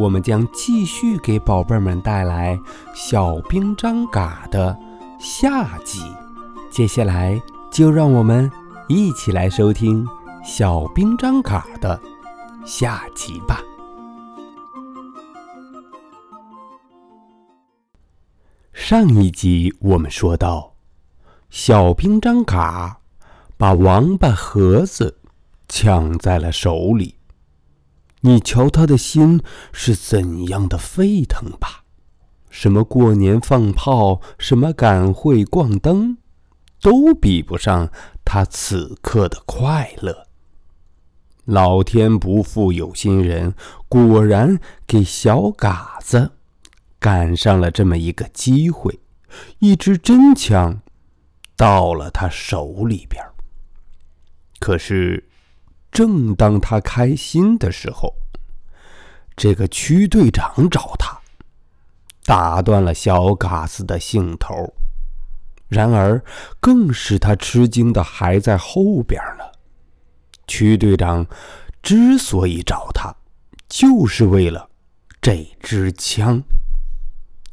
我们将继续给宝贝们带来《小兵张嘎》的下集，接下来就让我们一起来收听《小兵张嘎》的下集吧。上一集我们说到，小兵张嘎把王八盒子抢在了手里。你瞧他的心是怎样的沸腾吧？什么过年放炮，什么赶会逛灯，都比不上他此刻的快乐。老天不负有心人，果然给小嘎子赶上了这么一个机会，一支真枪到了他手里边。可是。正当他开心的时候，这个区队长找他，打断了小嘎子的兴头。然而，更使他吃惊的还在后边呢。区队长之所以找他，就是为了这支枪。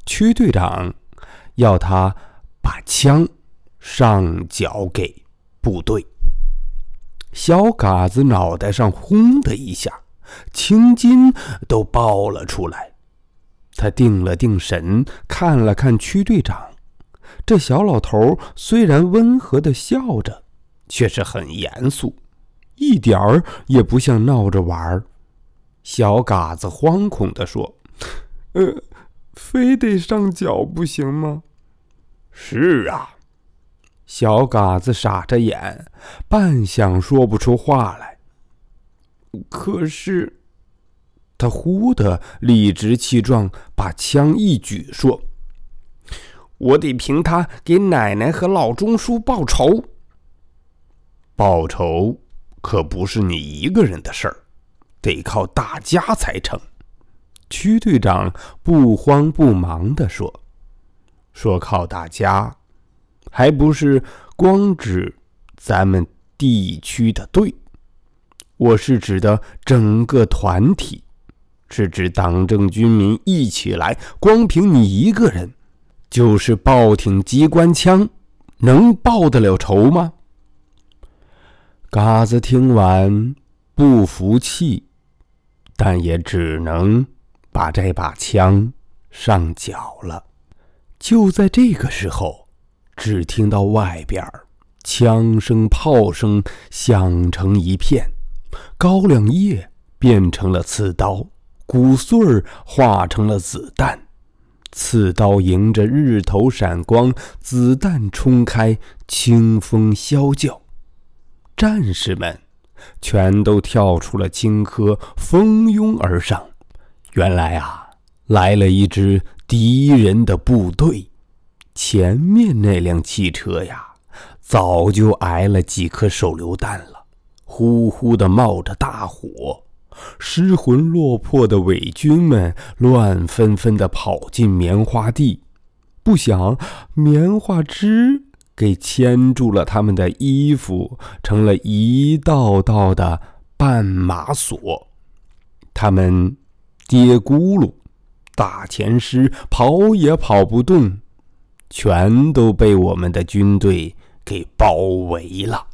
区队长要他把枪上缴给部队。小嘎子脑袋上轰的一下，青筋都爆了出来。他定了定神，看了看区队长。这小老头虽然温和的笑着，却是很严肃，一点儿也不像闹着玩儿。小嘎子惶恐地说：“呃，非得上脚不行吗？”“是啊。”小嘎子傻着眼，半晌说不出话来。可是，他忽的理直气壮，把枪一举，说：“我得凭他给奶奶和老钟叔报仇。报仇可不是你一个人的事儿，得靠大家才成。”区队长不慌不忙地说：“说靠大家。”还不是光指咱们地区的队，我是指的整个团体，是指党政军民一起来。光凭你一个人，就是抱挺机关枪，能报得了仇吗？嘎子听完不服气，但也只能把这把枪上缴了。就在这个时候。只听到外边枪声、炮声响成一片，高粱叶变成了刺刀，谷穗儿化成了子弹，刺刀迎着日头闪光，子弹冲开，清风啸叫，战士们全都跳出了荆轲，蜂拥而上。原来啊，来了一支敌人的部队。前面那辆汽车呀，早就挨了几颗手榴弹了，呼呼的冒着大火。失魂落魄的伪军们乱纷纷的跑进棉花地，不想棉花枝给牵住了他们的衣服，成了一道道的绊马索。他们跌咕噜，大前尸，跑也跑不动。全都被我们的军队给包围了。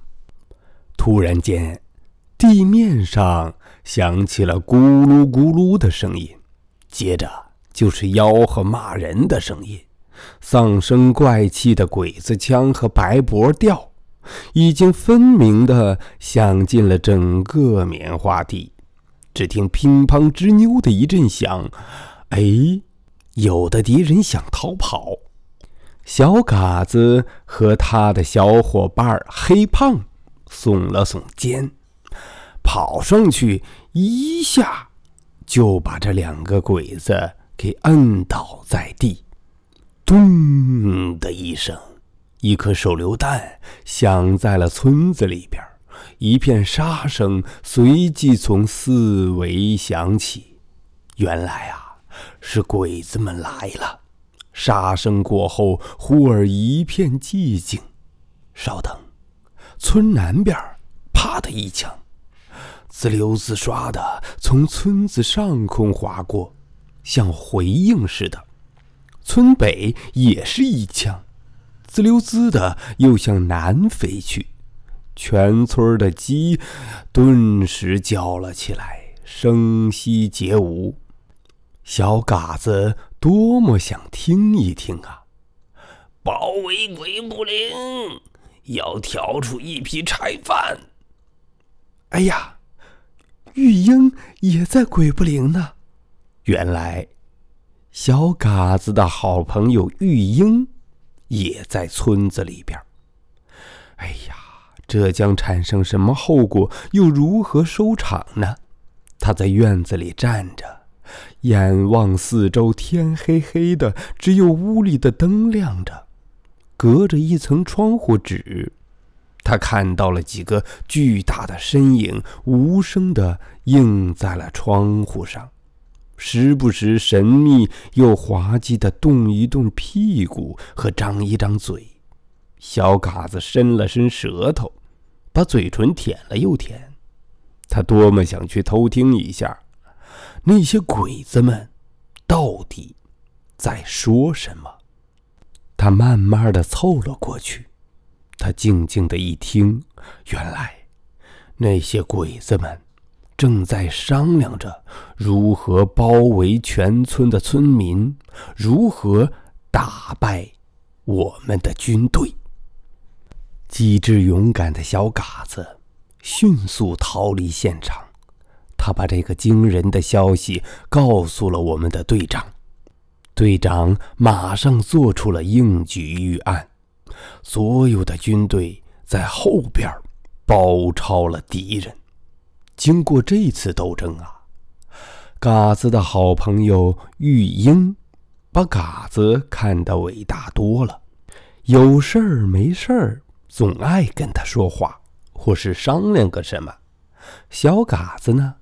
突然间，地面上响起了咕噜咕噜的声音，接着就是吆喝骂人的声音，丧声怪气的鬼子腔和白脖调，已经分明的响进了整个棉花地。只听乒乓吱扭的一阵响，哎，有的敌人想逃跑。小嘎子和他的小伙伴黑胖耸了耸肩，跑上去一下就把这两个鬼子给摁倒在地。咚的一声，一颗手榴弹响在了村子里边，一片杀声随即从四围响起。原来啊，是鬼子们来了。杀声过后，忽而一片寂静。稍等，村南边，啪的一枪，滋溜滋刷的从村子上空划过，像回应似的。村北也是一枪，滋溜滋的又向南飞去。全村的鸡顿时叫了起来，声息皆无。小嘎子多么想听一听啊！包围鬼不灵，要挑出一批柴贩。哎呀，玉英也在鬼不灵呢。原来，小嘎子的好朋友玉英也在村子里边。哎呀，这将产生什么后果？又如何收场呢？他在院子里站着。眼望四周，天黑黑的，只有屋里的灯亮着，隔着一层窗户纸，他看到了几个巨大的身影，无声的映在了窗户上，时不时神秘又滑稽的动一动屁股和张一张嘴。小嘎子伸了伸舌头，把嘴唇舔了又舔，他多么想去偷听一下。那些鬼子们到底在说什么？他慢慢的凑了过去，他静静的一听，原来那些鬼子们正在商量着如何包围全村的村民，如何打败我们的军队。机智勇敢的小嘎子迅速逃离现场。他把这个惊人的消息告诉了我们的队长，队长马上做出了应急预案，所有的军队在后边包抄了敌人。经过这次斗争啊，嘎子的好朋友玉英把嘎子看得伟大多了，有事儿没事儿总爱跟他说话，或是商量个什么。小嘎子呢？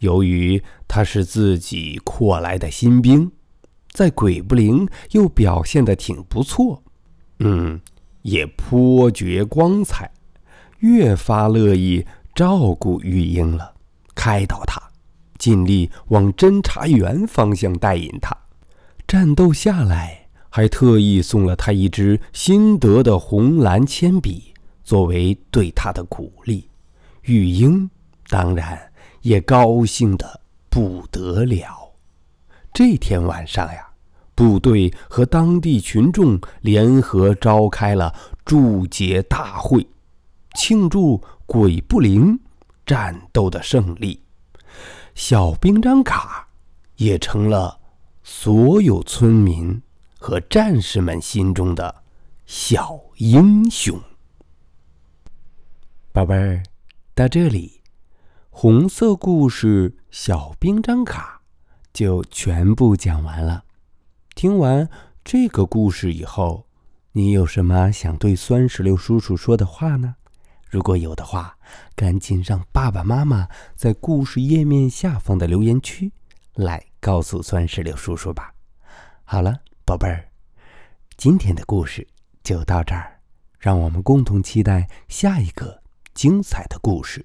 由于他是自己扩来的新兵，在鬼不灵又表现的挺不错，嗯，也颇觉光彩，越发乐意照顾玉英了，开导他，尽力往侦查员方向带引他。战斗下来，还特意送了他一支新得的红蓝铅笔，作为对他的鼓励。玉英当然。也高兴的不得了。这天晚上呀，部队和当地群众联合召开了祝捷大会，庆祝鬼不灵战斗的胜利。小兵张卡也成了所有村民和战士们心中的小英雄。宝贝儿，到这里。红色故事小兵张卡就全部讲完了。听完这个故事以后，你有什么想对酸石榴叔叔说的话呢？如果有的话，赶紧让爸爸妈妈在故事页面下方的留言区来告诉酸石榴叔叔吧。好了，宝贝儿，今天的故事就到这儿，让我们共同期待下一个精彩的故事。